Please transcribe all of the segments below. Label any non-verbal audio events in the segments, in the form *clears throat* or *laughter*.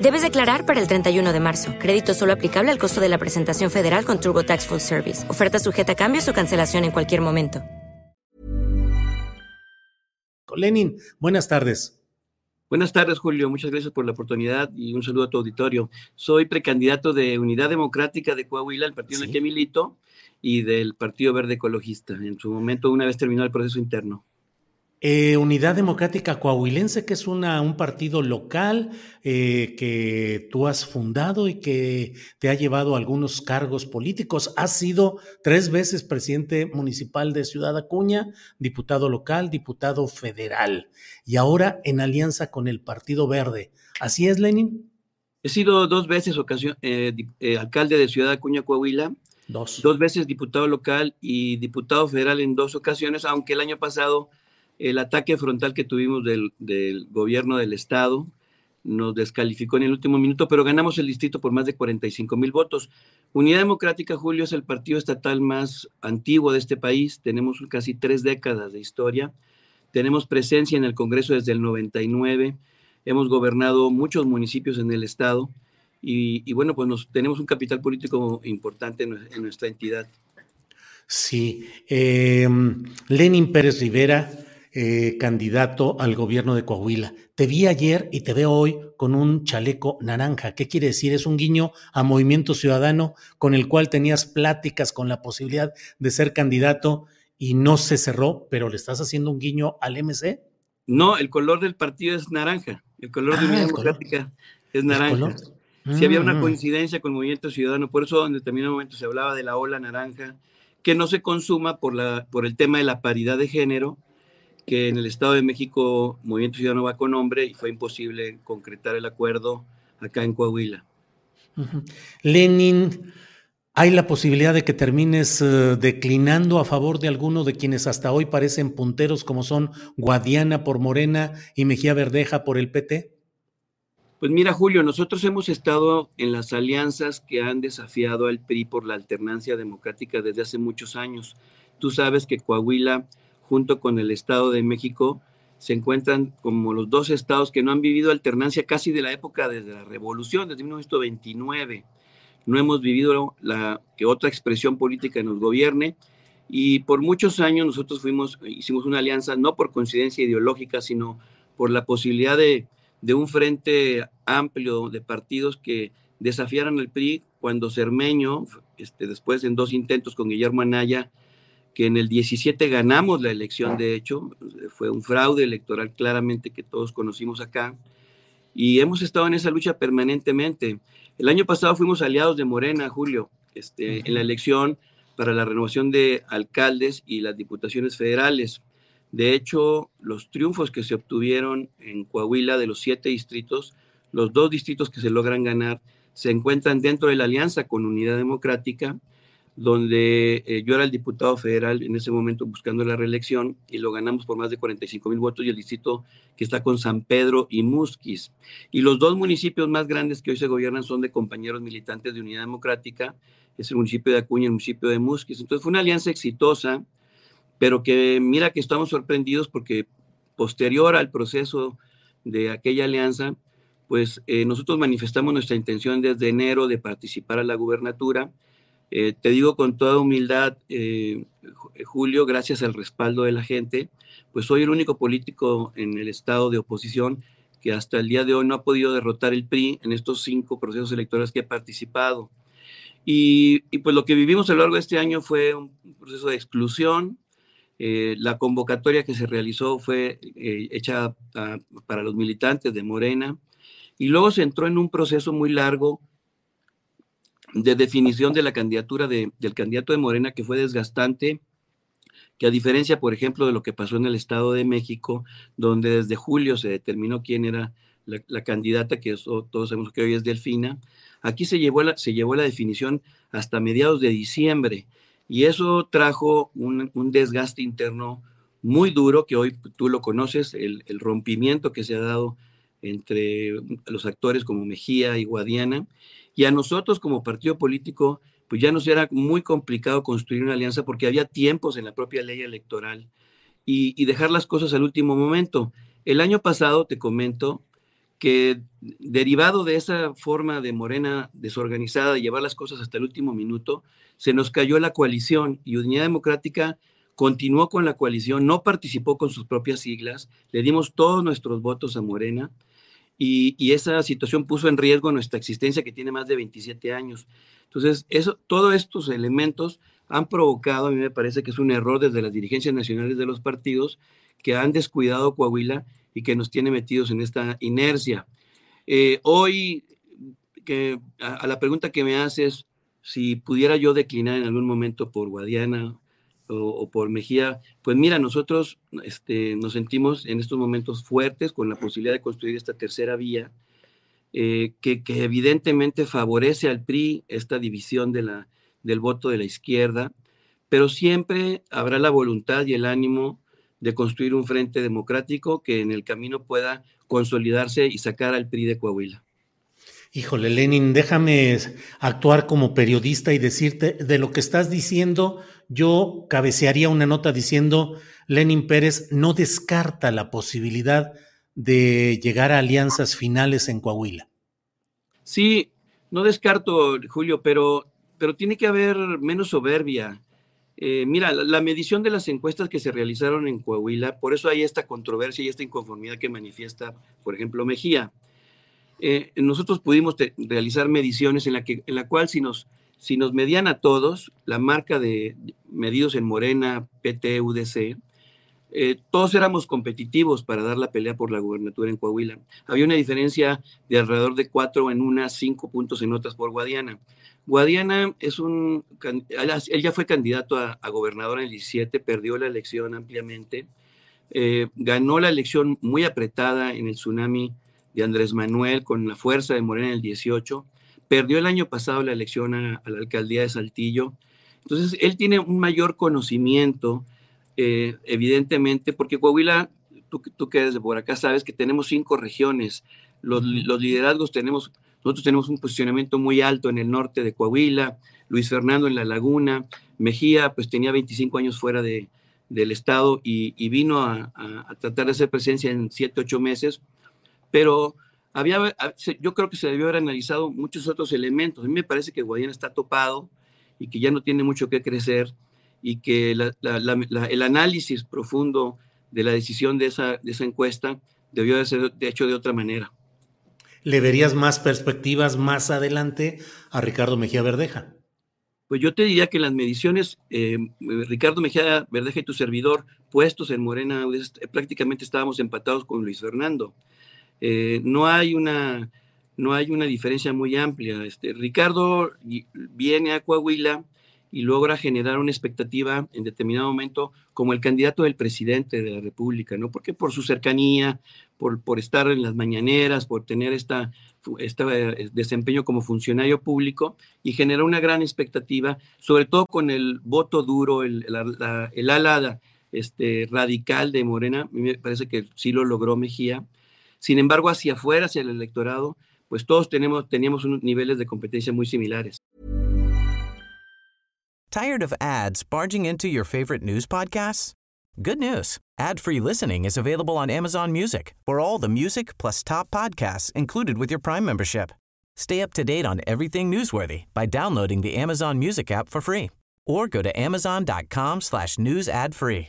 Debes declarar para el 31 de marzo. Crédito solo aplicable al costo de la presentación federal con TurboTax Full Service. Oferta sujeta a cambios o cancelación en cualquier momento. Lenin, buenas tardes. Buenas tardes, Julio. Muchas gracias por la oportunidad y un saludo a tu auditorio. Soy precandidato de Unidad Democrática de Coahuila, el partido en el que milito, y del Partido Verde Ecologista, en su momento, una vez terminado el proceso interno. Eh, Unidad Democrática Coahuilense, que es una, un partido local eh, que tú has fundado y que te ha llevado a algunos cargos políticos. Has sido tres veces presidente municipal de Ciudad Acuña, diputado local, diputado federal y ahora en alianza con el Partido Verde. ¿Así es, Lenin? He sido dos veces ocasión, eh, alcalde de Ciudad Acuña, Coahuila. Dos. Dos veces diputado local y diputado federal en dos ocasiones, aunque el año pasado el ataque frontal que tuvimos del, gobierno del estado nos descalificó en el último minuto, pero ganamos el distrito por más de 45 mil votos. Unidad Democrática, Julio, es el partido estatal más antiguo de este país. Tenemos casi tres décadas de historia. Tenemos presencia en el Congreso desde el 99. Hemos gobernado muchos municipios en el estado. Y, bueno, pues nos, tenemos un capital político importante en, nuestra entidad. Sí. Em, Lenin Pérez Rivera eh, candidato al gobierno de Coahuila. Te vi ayer y te veo hoy con un chaleco naranja. ¿Qué quiere decir? Es un guiño a Movimiento Ciudadano con el cual tenías pláticas con la posibilidad de ser candidato y no se cerró, pero le estás haciendo un guiño al MC. No, el color del partido es naranja. El color de ah, Unidad Democrática es naranja. Sí había una mm. coincidencia con Movimiento Ciudadano, por eso en determinado momento se hablaba de la ola naranja, que no se consuma por, la, por el tema de la paridad de género, que en el Estado de México Movimiento Ciudadano va con nombre y fue imposible concretar el acuerdo acá en Coahuila. Lenin, ¿hay la posibilidad de que termines eh, declinando a favor de alguno de quienes hasta hoy parecen punteros como son Guadiana por Morena y Mejía Verdeja por el PT? Pues mira, Julio, nosotros hemos estado en las alianzas que han desafiado al PRI por la alternancia democrática desde hace muchos años. Tú sabes que Coahuila junto con el Estado de México, se encuentran como los dos estados que no han vivido alternancia casi de la época desde la revolución, desde 1929. No hemos vivido la que otra expresión política nos gobierne y por muchos años nosotros fuimos, hicimos una alianza no por coincidencia ideológica, sino por la posibilidad de, de un frente amplio de partidos que desafiaran al PRI cuando Cermeño, este, después en dos intentos con Guillermo Anaya, que en el 17 ganamos la elección, de hecho, fue un fraude electoral claramente que todos conocimos acá, y hemos estado en esa lucha permanentemente. El año pasado fuimos aliados de Morena, Julio, este, en la elección para la renovación de alcaldes y las diputaciones federales. De hecho, los triunfos que se obtuvieron en Coahuila de los siete distritos, los dos distritos que se logran ganar, se encuentran dentro de la alianza con Unidad Democrática donde eh, yo era el diputado federal en ese momento buscando la reelección y lo ganamos por más de 45 mil votos y el distrito que está con San Pedro y Musquis. Y los dos municipios más grandes que hoy se gobiernan son de compañeros militantes de Unidad Democrática, es el municipio de Acuña y el municipio de Musquis. Entonces fue una alianza exitosa, pero que mira que estamos sorprendidos porque posterior al proceso de aquella alianza, pues eh, nosotros manifestamos nuestra intención desde enero de participar a la gubernatura eh, te digo con toda humildad, eh, Julio, gracias al respaldo de la gente, pues soy el único político en el estado de oposición que hasta el día de hoy no ha podido derrotar el PRI en estos cinco procesos electorales que he participado. Y, pues lo que vivimos a lo largo de este año fue un proceso de exclusión. Eh, la convocatoria que se realizó fue eh, hecha para los militantes de Morena y luego se entró en un proceso muy largo de definición de la candidatura del candidato de Morena que fue desgastante, que a diferencia, por ejemplo, de lo que pasó en el Estado de México, donde desde julio se determinó quién era la, candidata, que todos sabemos que hoy es Delfina, aquí se llevó, la, se llevó la definición hasta mediados de diciembre. Y eso trajo un, desgaste interno muy duro, que hoy tú lo conoces, el, el rompimiento que se ha dado entre los actores como Mejía y Guadiana, y a nosotros como partido político, pues ya nos era muy complicado construir una alianza porque había tiempos en la propia ley electoral y, dejar las cosas al último momento. El año pasado, te comento, que derivado de esa forma de Morena desorganizada de llevar las cosas hasta el último minuto, se nos cayó la coalición y Unidad Democrática continuó con la coalición, no participó con sus propias siglas, le dimos todos nuestros votos a Morena y, esa situación puso en riesgo nuestra existencia que tiene más de 27 años. Entonces, eso, todos estos elementos han provocado, a mí me parece que es un error desde las dirigencias nacionales de los partidos que han descuidado Coahuila y que nos tiene metidos en esta inercia. Eh, hoy, que, a, la pregunta que me haces, si pudiera yo declinar en algún momento por Guadiana o, por Mejía, pues mira, nosotros este, nos sentimos en estos momentos fuertes con la posibilidad de construir esta tercera vía, eh, que, evidentemente favorece al PRI esta división de la, del voto de la izquierda, pero siempre habrá la voluntad y el ánimo de construir un frente democrático que en el camino pueda consolidarse y sacar al PRI de Coahuila. Híjole, Lenin, déjame actuar como periodista y decirte de lo que estás diciendo, yo cabecearía una nota diciendo, Lenin Pérez no descarta la posibilidad de llegar a alianzas finales en Coahuila. Sí, no descarto, Julio, pero, pero tiene que haber menos soberbia. Eh, mira, la, medición de las encuestas que se realizaron en Coahuila, por eso hay esta controversia y esta inconformidad que manifiesta, por ejemplo, Mejía. Eh, nosotros pudimos realizar mediciones en la, que, en la cual si nos, si nos medían a todos, la marca de medidos en Morena, PT, UDC, eh, todos éramos competitivos para dar la pelea por la gubernatura en Coahuila. Había una diferencia de alrededor de cuatro en unas, cinco puntos en otras por Guadiana. Guadiana es un, él ya fue candidato a, gobernador en el 17, perdió la elección ampliamente, eh, ganó la elección muy apretada en el tsunami de Andrés Manuel con la fuerza de Morena en el 18, perdió el año pasado la elección a, la alcaldía de Saltillo. Entonces, él tiene un mayor conocimiento, eh, evidentemente, porque Coahuila, tú, tú que eres de por acá, sabes que tenemos cinco regiones. Los, los, liderazgos tenemos, nosotros tenemos un posicionamiento muy alto en el norte de Coahuila, Luis Fernando en La Laguna, Mejía, pues tenía 25 años fuera de, del Estado y, vino a, a, tratar de hacer presencia en 7, 8 meses pero había, yo creo que se debió haber analizado muchos otros elementos. A mí me parece que Guadiana está topado y que ya no tiene mucho que crecer y que el análisis profundo de la decisión de esa, de esa encuesta debió de ser de hecho de otra manera. ¿Le verías más perspectivas más adelante a Ricardo Mejía Verdeja? Pues yo te diría que las mediciones, eh, Ricardo Mejía Verdeja y tu servidor, puestos en Morena, prácticamente estábamos empatados con Luis Fernando. Eh, no, hay una, no hay una diferencia muy amplia. Este, Ricardo viene a Coahuila y logra generar una expectativa en determinado momento como el candidato del presidente de la República, ¿no? Porque por su cercanía, por, por estar en las mañaneras, por tener esta, este desempeño como funcionario público y generó una gran expectativa, sobre todo con el voto duro, el, el ala este, radical de Morena, me parece que sí lo logró Mejía, sin embargo, hacia afuera, hacia el electorado, pues todos tenemos, teníamos unos niveles de competencia muy similares. Tired of ads barging into your favorite news podcasts? Good news. Ad-free listening is available on Amazon Music for all the music plus top podcasts included with your Prime membership. Stay up to date on everything newsworthy by downloading the Amazon Music app for free or go to amazon.com slash news ad free.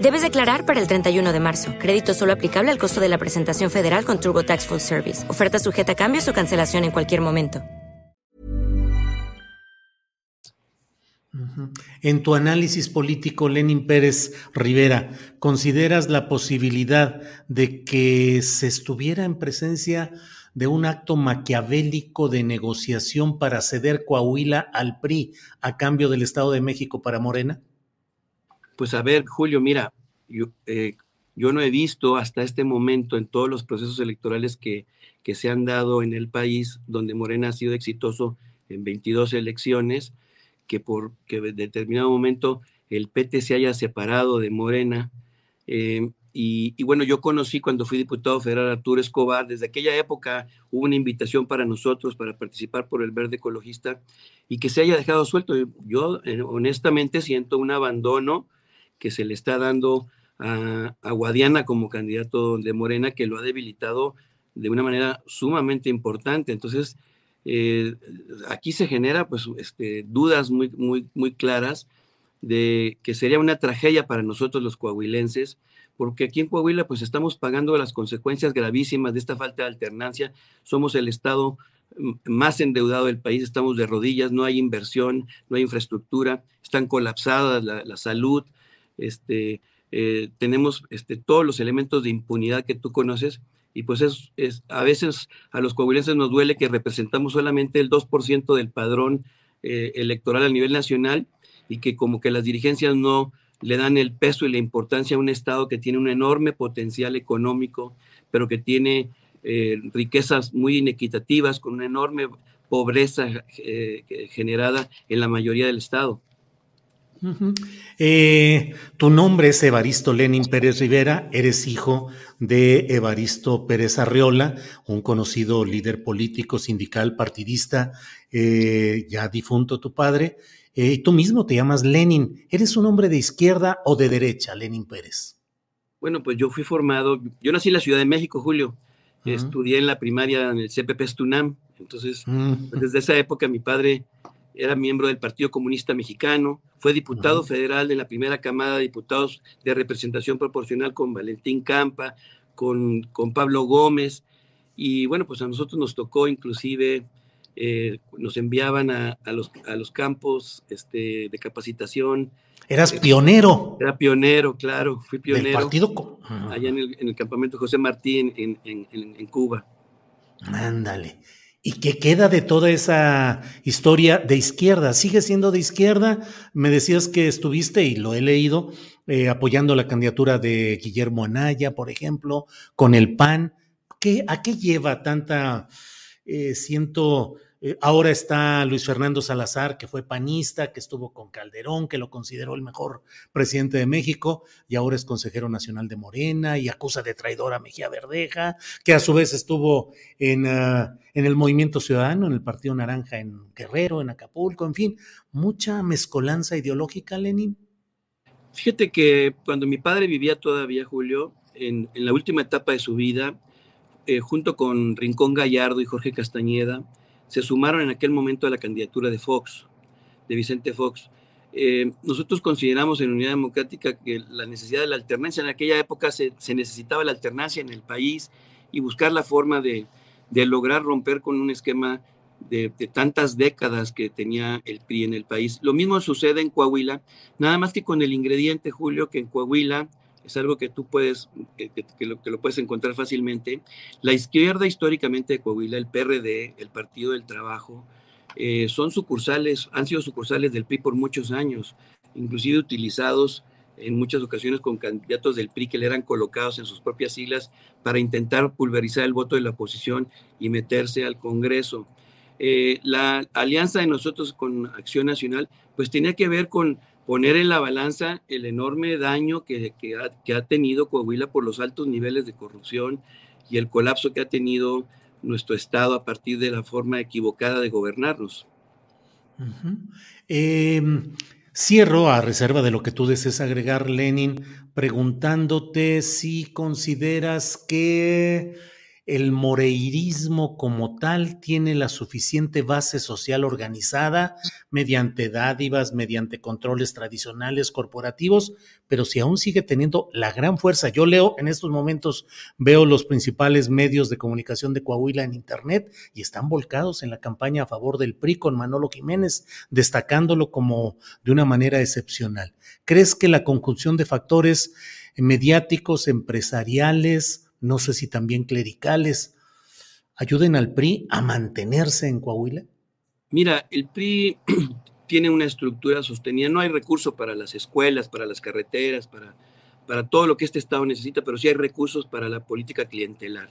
Debes declarar para el 31 de marzo. Crédito solo aplicable al costo de la presentación federal con TurboTax Full Service. Oferta sujeta a cambios o cancelación en cualquier momento. En tu análisis político, Lenin Pérez Rivera, ¿consideras la posibilidad de que se estuviera en presencia de un acto maquiavélico de negociación para ceder Coahuila al PRI a cambio del Estado de México para Morena? Pues a ver, Julio, mira, yo, eh, yo no he visto hasta este momento en todos los procesos electorales que, que se han dado en el país, donde Morena ha sido exitoso en 22 elecciones, que por que en determinado momento el PT se haya separado de Morena. Eh, y, bueno, yo conocí cuando fui diputado federal Arturo Escobar, desde aquella época hubo una invitación para nosotros para participar por el verde ecologista y que se haya dejado suelto. Yo eh, honestamente siento un abandono que se le está dando a, Guadiana como candidato de Morena, que lo ha debilitado de una manera sumamente importante. Entonces, eh, aquí se genera pues este, dudas muy, muy, muy claras de que sería una tragedia para nosotros los coahuilenses, porque aquí en Coahuila pues estamos pagando las consecuencias gravísimas de esta falta de alternancia, somos el estado más endeudado del país, estamos de rodillas, no hay inversión, no hay infraestructura, están colapsadas la, salud, este, eh, tenemos este, todos los elementos de impunidad que tú conoces y pues es, a veces a los coahuilenses nos duele que representamos solamente el 2% del padrón eh, electoral a nivel nacional y que como que las dirigencias no le dan el peso y la importancia a un Estado que tiene un enorme potencial económico, pero que tiene eh, riquezas muy inequitativas, con una enorme pobreza generada en la mayoría del Estado. Eh, tu nombre es Evaristo Lenin Pérez Rivera, eres hijo de Evaristo Pérez Arriola, un conocido líder político, sindical, partidista, eh, ya difunto tu padre, eh, y tú mismo te llamas Lenin. ¿Eres un hombre de izquierda o de derecha, Lenin Pérez? Bueno, pues yo fui formado, yo nací en la Ciudad de México, Julio, estudié en la primaria en el CPP Stunam, entonces pues, desde esa época mi padre era miembro del Partido Comunista Mexicano, fue diputado federal de la primera camada de diputados de representación proporcional con Valentín Campa, con, con Pablo Gómez, y bueno, pues a nosotros nos tocó inclusive, eh, nos enviaban a, los, a los campos este, de capacitación. Eras pionero. Era pionero, claro, fui pionero. partido? Allá en el, en el, campamento José Martí en, en, en Cuba. Ándale. ¿Y qué queda de toda esa historia de izquierda? ¿Sigue siendo de izquierda? Me decías que estuviste, y lo he leído, eh, apoyando la candidatura de Guillermo Anaya, por ejemplo, con el PAN. ¿Qué, ¿A qué lleva tanta, eh, siento, eh, ahora está Luis Fernando Salazar, que fue panista, que estuvo con Calderón, que lo consideró el mejor presidente de México, y ahora es consejero nacional de Morena y acusa de traidor a Mejía Verdeja, que a su vez estuvo en, ah, en el Movimiento Ciudadano, en el Partido Naranja en Guerrero, en Acapulco, en fin, mucha mezcolanza ideológica, Lenin. Fíjate que cuando mi padre vivía todavía, Julio, en, la última etapa de su vida, eh, junto con Rincón Gallardo y Jorge Castañeda, se sumaron en aquel momento a la candidatura de Fox, de Vicente Fox. Eh, nosotros consideramos en Unidad Democrática que la necesidad de la alternancia, en aquella época se, necesitaba la alternancia en el país y buscar la forma de, lograr romper con un esquema de, de, tantas décadas que tenía el PRI en el país. Lo mismo sucede en Coahuila, nada más que con el ingrediente, Julio, que en Coahuila es algo que tú puedes, que, lo, puedes encontrar fácilmente. La izquierda históricamente de Coahuila, el PRD, el Partido del Trabajo, eh, son sucursales, han sido sucursales del PRI por muchos años, inclusive utilizados en muchas ocasiones con candidatos del PRI que le eran colocados en sus propias siglas para intentar pulverizar el voto de la oposición y meterse al Congreso. Eh, la alianza de nosotros con Acción Nacional, pues tenía que ver con poner en la balanza el enorme daño que, ha, tenido Coahuila por los altos niveles de corrupción y el colapso que ha tenido nuestro Estado a partir de la forma equivocada de gobernarnos. Em, cierro a reserva de lo que tú desees agregar, Lenin, preguntándote si consideras que el moreirismo como tal tiene la suficiente base social organizada mediante dádivas, mediante controles tradicionales corporativos, pero si aún sigue teniendo la gran fuerza. Yo leo en estos momentos, veo los principales medios de comunicación de Coahuila en Internet y están volcados en la campaña a favor del PRI con Manolo Jiménez, destacándolo como de una manera excepcional. ¿Crees que la conjunción de factores mediáticos, empresariales, no sé si también clericales, ayuden al PRI a mantenerse en Coahuila? Mira, el PRI *clears throat* tiene una estructura sostenida, no hay recursos para las escuelas, para las carreteras, para, para todo lo que este Estado necesita, pero sí hay recursos para la política clientelar.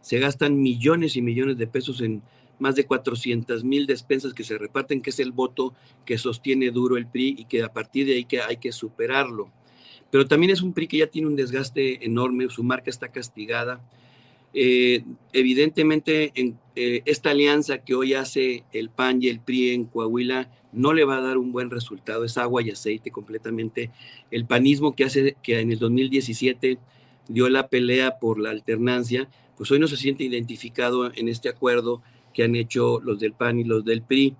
Se gastan millones y millones de pesos en más de 400 mil despensas que se reparten, que es el voto que sostiene duro el PRI y que a partir de ahí que hay que superarlo pero también es un PRI que ya tiene un desgaste enorme, su marca está castigada. Eh, evidentemente, en, eh, esta alianza que hoy hace el PAN y el PRI en Coahuila no le va a dar un buen resultado, es agua y aceite completamente. El panismo que hace que en el 2017 dio la pelea por la alternancia, pues hoy no se siente identificado en este acuerdo que han hecho los del PAN y los del PRI.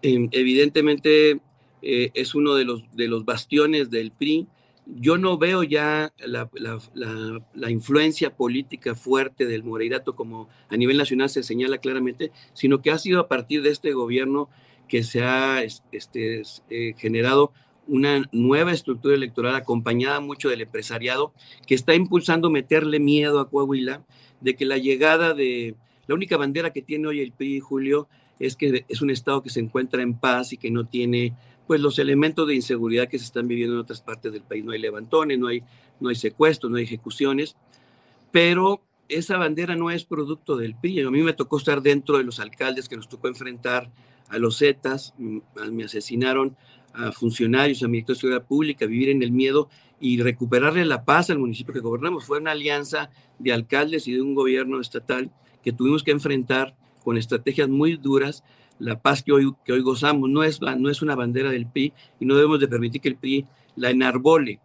Em, evidentemente eh, es uno de los, de los bastiones del PRI yo no veo ya la, influencia política fuerte del Moreirato como a nivel nacional se señala claramente, sino que ha sido a partir de este gobierno que se ha este, eh, generado una nueva estructura electoral acompañada mucho del empresariado que está impulsando meterle miedo a Coahuila de que la llegada de la única bandera que tiene hoy el PRI, Julio, es que es un estado que se encuentra en paz y que no tiene pues los elementos de inseguridad que se están viviendo en otras partes del país. No hay levantones, no hay, no hay secuestros, no hay ejecuciones, pero esa bandera no es producto del PRI. A mí me tocó estar dentro de los alcaldes que nos tocó enfrentar a los Zetas, mm, me asesinaron a funcionarios, a mi de seguridad pública, vivir en el miedo y recuperarle la paz al municipio que gobernamos. Fue una alianza de alcaldes y de un gobierno estatal que tuvimos que enfrentar con estrategias muy duras la paz que hoy, que hoy gozamos no es, no es una bandera del PRI y no debemos de permitir que el PRI la enarbole.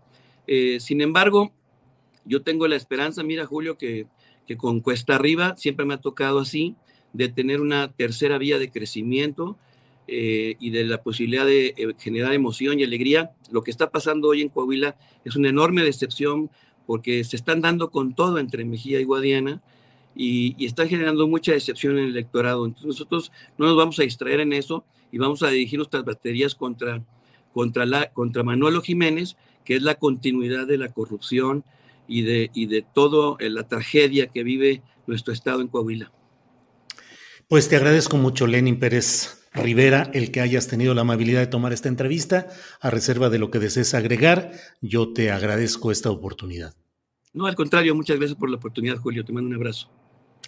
Eh, sin embargo, yo tengo la esperanza, mira Julio, que, que con Cuesta Arriba siempre me ha tocado así, de tener una tercera vía de crecimiento eh, y de la posibilidad de eh, generar emoción y alegría. Lo que está pasando hoy en Coahuila es una enorme decepción porque se están dando con todo entre Mejía y Guadiana y, y, están generando mucha decepción en el electorado. Entonces nosotros no nos vamos a distraer en eso y vamos a dirigir nuestras baterías contra, contra, la, contra Manuelo Jiménez, que es la continuidad de la corrupción y de, y de toda eh, la tragedia que vive nuestro estado en Coahuila. Pues te agradezco mucho, Lenin Pérez Rivera, el que hayas tenido la amabilidad de tomar esta entrevista. A reserva de lo que desees agregar, yo te agradezco esta oportunidad. No, al contrario, muchas gracias por la oportunidad, Julio. Te mando un abrazo.